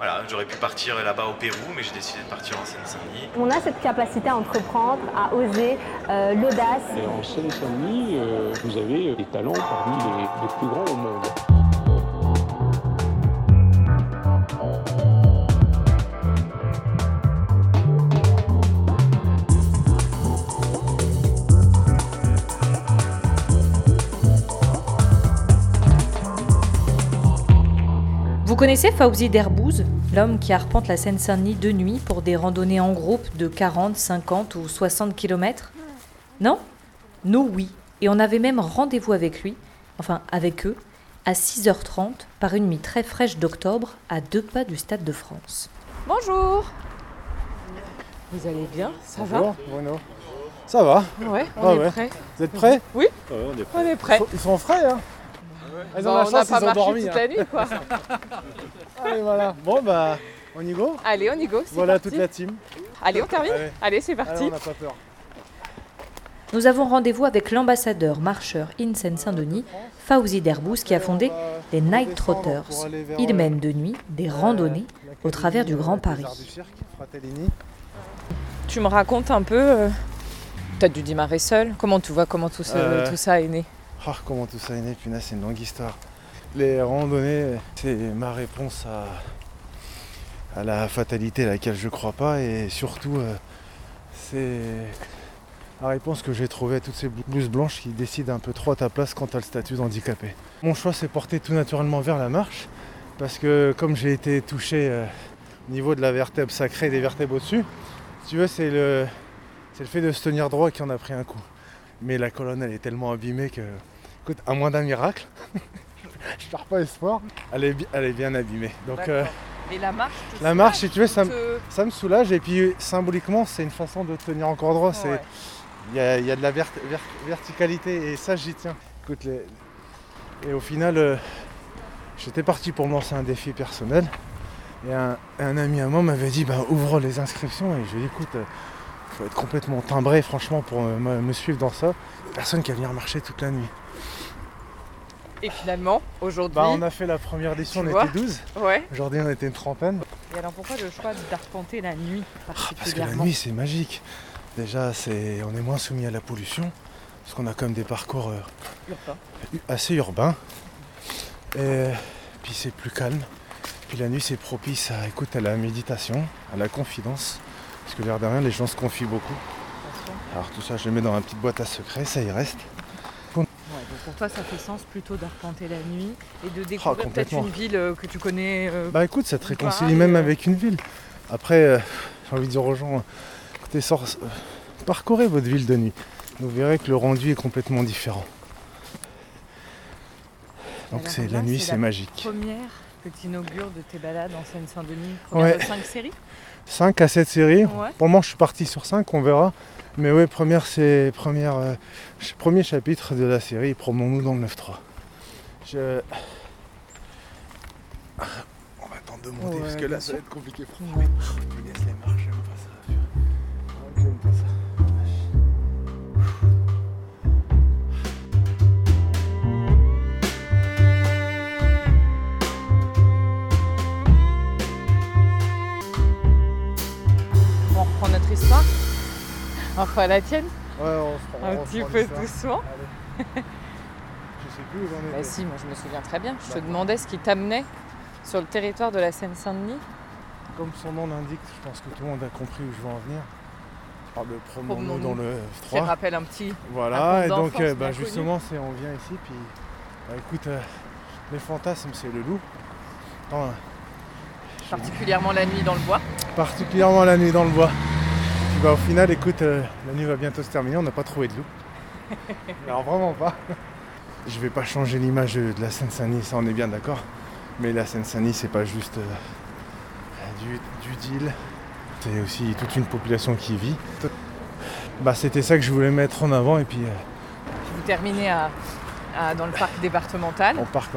Voilà, j'aurais pu partir là-bas au Pérou, mais j'ai décidé de partir en Seine-Saint-Denis. On a cette capacité à entreprendre, à oser, euh, l'audace. Et en Seine-Saint-Denis, euh, vous avez des talents parmi les, les plus grands au monde. Connaissez Fauzi Derbouze, l'homme qui arpente la Seine-Saint-Denis de nuit pour des randonnées en groupe de 40, 50 ou 60 km Non? Nous, oui. Et on avait même rendez-vous avec lui, enfin avec eux, à 6h30 par une nuit très fraîche d'octobre à deux pas du Stade de France. Bonjour Vous allez bien? Ça Bonjour, Bruno? Ça va? Ouais, on Ah est ouais. prêts. Vous êtes prêts? Oui, on est on est prêts. Ils sont frais, hein? Ils ont Bah, la on n'a chance, pas ils ont marché dormi. toute hein. la nuit, quoi. Allez, voilà. Bon, bah, on y go Allez, on y go. c'est Voilà parti. toute la team. Allez, on termine Allez. Allez, c'est Allez, parti. on n'a pas peur. Nous avons rendez-vous avec l'ambassadeur marcheur in Seine-Saint-Denis, Fauzi Derbouze, qui a fondé les Night Trotters. Il mène de nuit des randonnées au travers du Grand Paris. Tu me racontes un peu. Euh... T'as dû démarrer seul. Comment tu vois comment tout, ça- Euh, tout ça est né? Ah, comment tout ça est né, punaise, c'est une longue histoire. Les randonnées, c'est ma réponse à, la fatalité à laquelle je crois pas et surtout, euh, c'est la réponse que j'ai trouvée à toutes ces blouses blanches qui décident un peu trop à ta place quand tu as le statut d'handicapé. Mon choix s'est porté tout naturellement vers la marche parce que comme j'ai été touché euh, au niveau de la vertèbre sacrée des vertèbres au-dessus, tu veux, c'est le fait de se tenir droit qui en a pris un coup. Mais la colonne, elle est tellement abîmée que, écoute, à moins d'un miracle, je perds pas espoir, elle est, bi- elle est bien abîmée. Donc euh, Et la marche la marche, si tu veux, ça, me- te- ça me soulage et puis symboliquement, c'est une façon de tenir encore droit. Ouais. Il y, a, il y a de la vert- vert- verticalité et ça, j'y tiens. Écoute, les- Et au final, euh, j'étais parti pour me lancer un défi personnel. Et un, un ami à moi m'avait dit bah, ouvre les inscriptions. Et je lui ai dit écoute, il faut être complètement timbré, franchement, pour me, me suivre dans ça. Personne qui va venir marcher toute la nuit. Et finalement, aujourd'hui. Bah, on a fait la première édition, on vois était 12. Ouais. Aujourd'hui, on était une trentaine. Et alors pourquoi le choix d'arpenter la nuit Ah, parce que la nuit, c'est magique. Déjà, c'est, on est moins soumis à la pollution. Parce qu'on a quand même des parcours euh, Urbain. assez urbains. Et puis c'est plus calme. Puis la nuit, c'est propice à, écoute, à la méditation, à la confidence. Parce que l'air de rien, les gens se confient beaucoup. Alors tout ça, je le mets dans une petite boîte à secret, ça y reste. Ouais, donc pour toi, ça fait sens plutôt d'arpenter la nuit et de découvrir peut-être une ville euh, que tu connais. euh, Bah écoute, ça te réconcilie même euh. avec une ville. Après, euh, j'ai envie de dire aux gens, écoutez, euh, parcourez votre ville de nuit. Vous verrez que le rendu est complètement différent. Donc c'est la nuit, c'est magique. première que tu inaugures de tes balades en Seine-Saint-Denis. Ouais. Première de cinq séries? 5 à 7 séries. Ouais. Pour le moment, je suis parti sur 5, on verra. Mais ouais, première, c'est première, euh, premier chapitre de la série, promenons-nous dans le 9-3. Je... On va attendre de monter Ouais, parce que là, ça va être compliqué. Ouais. Punaise, les marches, Enfin la tienne Ouais, on se prend- Un on petit peu doucement. Allez. je sais plus où j'en Bah étais. si, moi je me souviens très bien. Je te demandais ce qui t'amenait sur le territoire de la Seine-Saint-Denis. Comme son nom l'indique, je pense que tout le monde a compris où je veux en venir. Je parle de promenons dans le Qui 3. rappelle un petit. Voilà, et donc euh, bah, justement, c'est, on vient ici, puis bah, écoute, euh, les fantasmes, c'est le loup. Attends, Particulièrement la nuit dans le bois. particulièrement la nuit dans le bois. Bah, au final, écoute, euh, la nuit va bientôt se terminer, on n'a pas trouvé de loup. Alors vraiment pas. Je vais pas changer l'image de la Seine-Saint-Denis, ça on est bien d'accord. Mais la Seine-Saint-Denis, c'est pas juste euh, du, du deal, c'est aussi toute une population qui vit. Bah, c'était ça que je voulais mettre en avant, et puis euh, Vous terminez à, à- dans le parc départemental. on, parc,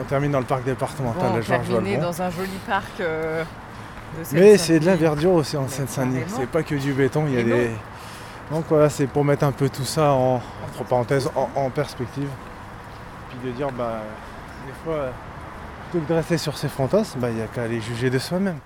on termine dans le parc départemental Bon, terminé Valbon. dans un joli parc euh, Mais c'est de la verdure aussi en Seine-Saint-Denis, c'est pas que du béton, il y a des. Donc voilà, c'est pour mettre un peu tout ça en, entre parenthèses en, en perspective. Puis de dire bah des fois Plutôt que de rester sur ses fantasmes, bah, il n'y a qu'à aller juger de soi-même.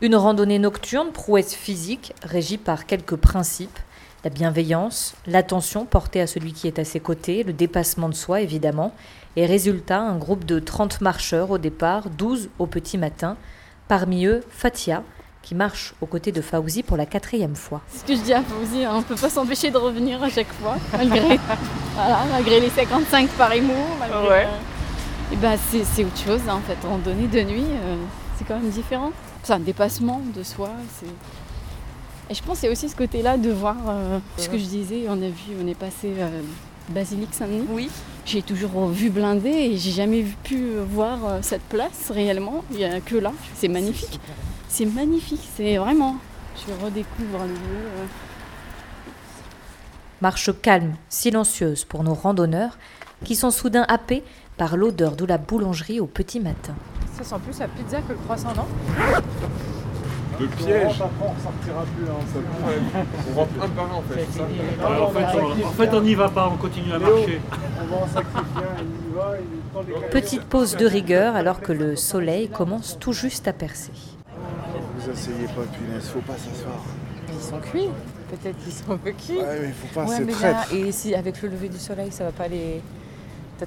Une randonnée nocturne, prouesse physique, régie par quelques principes. La bienveillance, l'attention portée à celui qui est à ses côtés, le dépassement de soi évidemment. Et résultat, un groupe de 30 marcheurs au départ, 12 au petit matin. Parmi eux, Fatia, qui marche aux côtés de Fauzi pour la quatrième fois. Ce que je dis à Fauzi, on ne peut pas s'empêcher de revenir à chaque fois, malgré, voilà, malgré les 55 par émo. Malgré, Ouais. euh, et ben c'est, autre chose, hein, en fait. Randonnée de nuit, euh, c'est quand même différent. C'est un dépassement de soi. Et je pense que c'est aussi ce côté-là de voir euh, ce que je disais. On a vu, on est passé euh, Basilique Saint-Denis. Oui. J'ai toujours vu blindé et j'ai jamais pu voir euh, cette place réellement. Il n'y a que là. C'est magnifique. C'est magnifique, c'est vraiment. Je redécouvre le lieu. Marche calme, silencieuse pour nos randonneurs qui sont soudain happés par l'odeur de la boulangerie au petit matin. Ça sent plus la pizza que le croissant, non? Le piège. on ressortira plus là, On rentre un par un en fait. ça en, fait, on, en fait, on n'y va pas, on continue à marcher. On va en sacrifier un, il y va, il prend des Petite pause de rigueur alors que le soleil commence tout juste à percer. Vous asseyez pas, punaise, faut pas s'asseoir. Ils sont cuits. Peut-être qu'ils sont un peu cuits. Ouais, mais faut pas, Ouais, mais là, et si avec le lever du soleil, ça va pas les.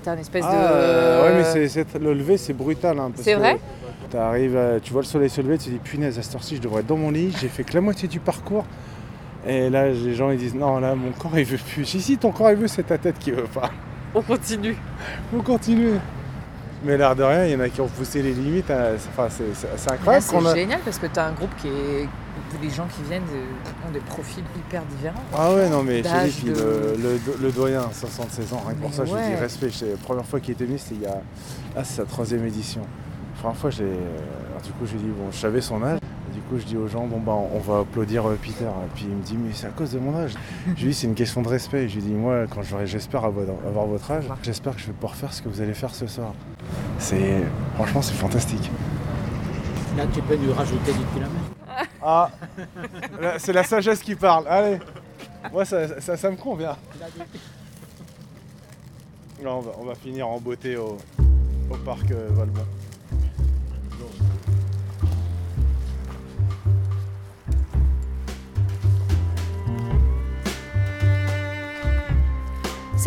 T'as un espèce Ah, de. ouais, mais c'est, c'est- le lever, c'est brutal. Hein, C'est que vrai? t'arrives, euh, tu vois le soleil se lever, tu te dis punaise, à cette heure-ci, je devrais être dans mon lit. J'ai fait que la moitié du parcours. Et là, les gens ils disent non, là, mon corps il veut plus. Si, si, ton corps il veut, c'est ta tête qui veut pas. On continue. Faut continuer. Mais l'air de rien, il y en a qui ont poussé les limites. hein, c'est- Enfin, c'est, c'est- c'est Là, incroyable c'est a. génial parce que t'as un groupe qui est. où les gens qui viennent de- ont des profils hyper différents. Ah ouais, non, mais je puis de- le, le- le doyen, 76 ans, rien que pour ça, je lui dis ouais. respect. C'est la première fois qu'il était venu, c'était il y a. Ah, c'est sa troisième édition. La première fois, j'ai. alors, du coup, j'ai dit, bon, je savais son âge. Et du coup, je dis aux gens, bon, bah, on va applaudir euh, Peter. Et puis il me dit, mais c'est à cause de mon âge. je lui dis, c'est une question de respect. Je lui dis, moi, quand j'aurai, j'espère avoir, votre âge, j'espère que je vais pouvoir faire ce que vous allez faire ce soir. C'est. Franchement, c'est fantastique. Là, tu peux lui rajouter du kilomètre. Ah, c'est la sagesse qui parle. Allez, moi ça, ça, ça me convient. Là, on va, on va finir en beauté au, au parc euh, Valbon.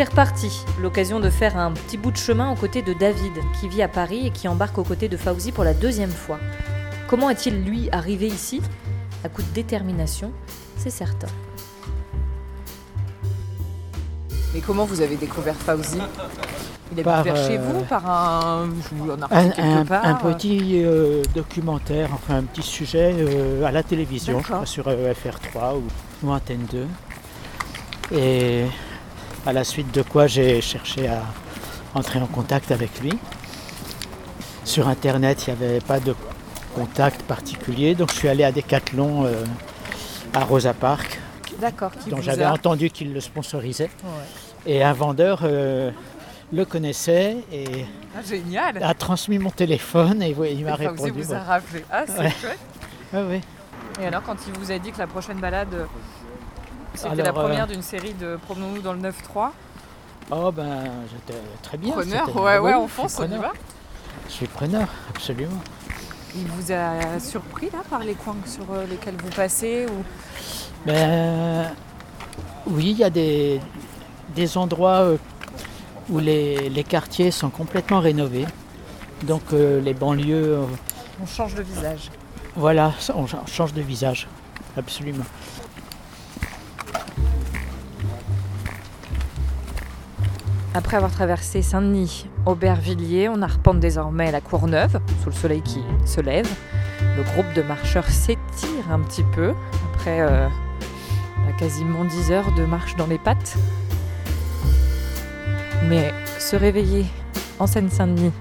C'est reparti, l'occasion de faire un petit bout de chemin aux côtés de David, qui vit à Paris et qui embarque aux côtés de Fauzi pour la deuxième fois. Comment est-il, lui, arrivé ici? À coup de détermination, c'est certain. Mais comment vous avez découvert Fauzi? Il est Par, vers chez euh, vous par un. Je vous en Un, article quelque un- part un petit euh, documentaire, enfin un petit sujet euh, à la télévision, je crois, sur euh, FR3 ou, ou Antenne 2. Et à la suite de quoi j'ai cherché à entrer en contact avec lui. Sur internet, il n'y avait pas de contact particulier, donc je suis allé à Decathlon euh, à Rosa Park, D'accord, qui dont j'avais a- entendu qu'il le sponsorisait. Ouais. Et un vendeur euh, le connaissait et Ah, génial a transmis mon téléphone et il m'a répondu. vous a rappelé. Ah, c'est Ouais. chouette. Ouais, ouais. Et alors, quand il vous a dit que la prochaine balade, c'était la euh, première d'une série de Promenons-nous dans le 9-3, Oh ben j'étais très bien. preneur, ouais, ouais, on fonce, on y va. Je suis preneur, absolument. Il vous a surpris là par les coins sur euh, lesquels vous passez ou... Ben, oui, il y a des, des endroits euh, où les, les quartiers sont complètement rénovés. Donc euh, les banlieues, euh, On change de visage. voilà, on ch- change de visage, absolument. Après avoir traversé Saint-Denis, Aubervilliers, on arpente désormais la Courneuve, sous le soleil qui se lève. Le groupe de marcheurs s'étire un petit peu, après euh, bah, quasiment 10 heures de marche dans les pattes. Mais se réveiller en Seine-Saint-Denis,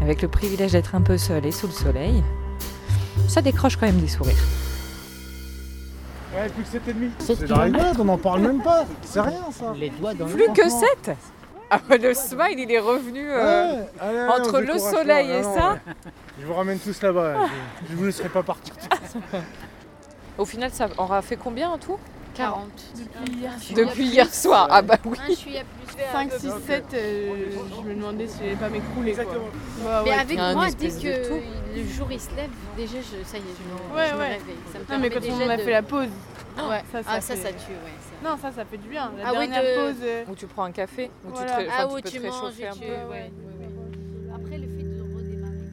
avec le privilège d'être un peu seul et sous le soleil, ça décroche quand même des sourires. Ouais, plus que 7,5. Sept C'est on n'en parle même pas. C'est rien ça. Les doigts dans Plus le que 7 ah, Le smile, il est revenu euh, Ouais, allez, allez, entre le soleil et Non, ça. ouais. Je vous ramène tous là-bas. Je, je vous laisserai pas partir. Au final, ça aura fait combien en tout? 40. Depuis hier soir. Ah bah oui. Ah, je suis à plus 5, 6, 7, je me demandais si j'allais pas m'écrouler. Bah, Mais avec moi, dès que le jour il se lève, déjà je, ça y est, je me, Ouais, je me ouais. réveille. Ça me Non, mais quand on a de- fait la pause. Ouais, ça, ça ah ça, fait- ça tue, ouais. ça. Non, ça, ça fait du bien. La Ah oui, dernière de- pause. euh, Où tu prends un café, où Voilà. tu, te, Ah enfin, où tu peux tu te réchauffer un tu... peu. ouais, ouais, ouais. Après le fait de redémarrer.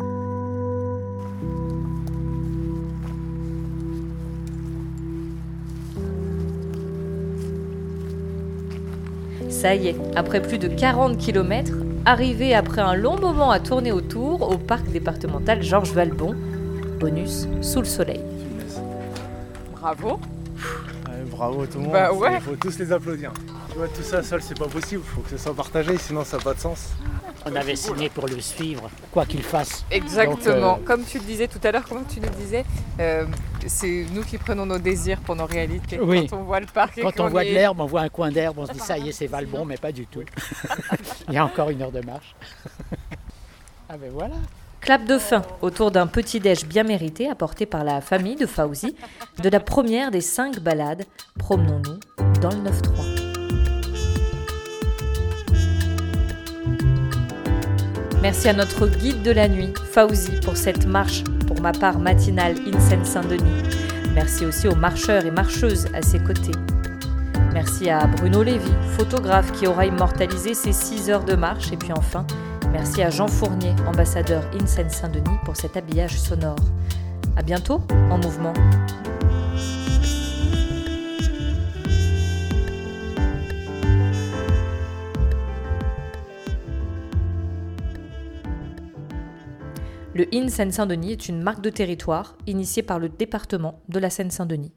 Ça y est, après plus de 40 km, arrivé après un long moment à tourner autour au parc départemental Georges Valbon, bonus sous le soleil. Bravo. Bravo tout le monde. Bah ouais. Il faut tous les applaudir. Tu vois, tout ça seul, c'est pas possible. Il faut que ce soit partagé, sinon ça n'a pas de sens. On avait signé pour le suivre, quoi qu'il fasse. Exactement. Donc, euh, Comme tu le disais tout à l'heure, comment tu le disais, euh, c'est nous qui prenons nos désirs pour nos réalités. Oui. Quand on voit le parc et Quand on voit de l'herbe, on voit un coin d'herbe, on se dit ça y est, c'est Valbon, mais pas du tout. Il y a encore une heure de marche. ah ben voilà. Clap de fin autour d'un petit-déj bien mérité apporté par la famille de Fauzi de la première des cinq balades Promenons-nous dans le 9-3. Merci à notre guide de la nuit, Fauzi, pour cette marche, pour ma part matinale in Seine-Saint-Denis. Merci aussi aux marcheurs et marcheuses à ses côtés. Merci à Bruno Lévy, photographe qui aura immortalisé ces 6 heures de marche. Et puis enfin, merci à Jean Fournier, ambassadeur in Seine-Saint-Denis, pour cet habillage sonore. À bientôt en mouvement. Le IN Seine-Saint-Denis est une marque de territoire initiée par le département de la Seine-Saint-Denis.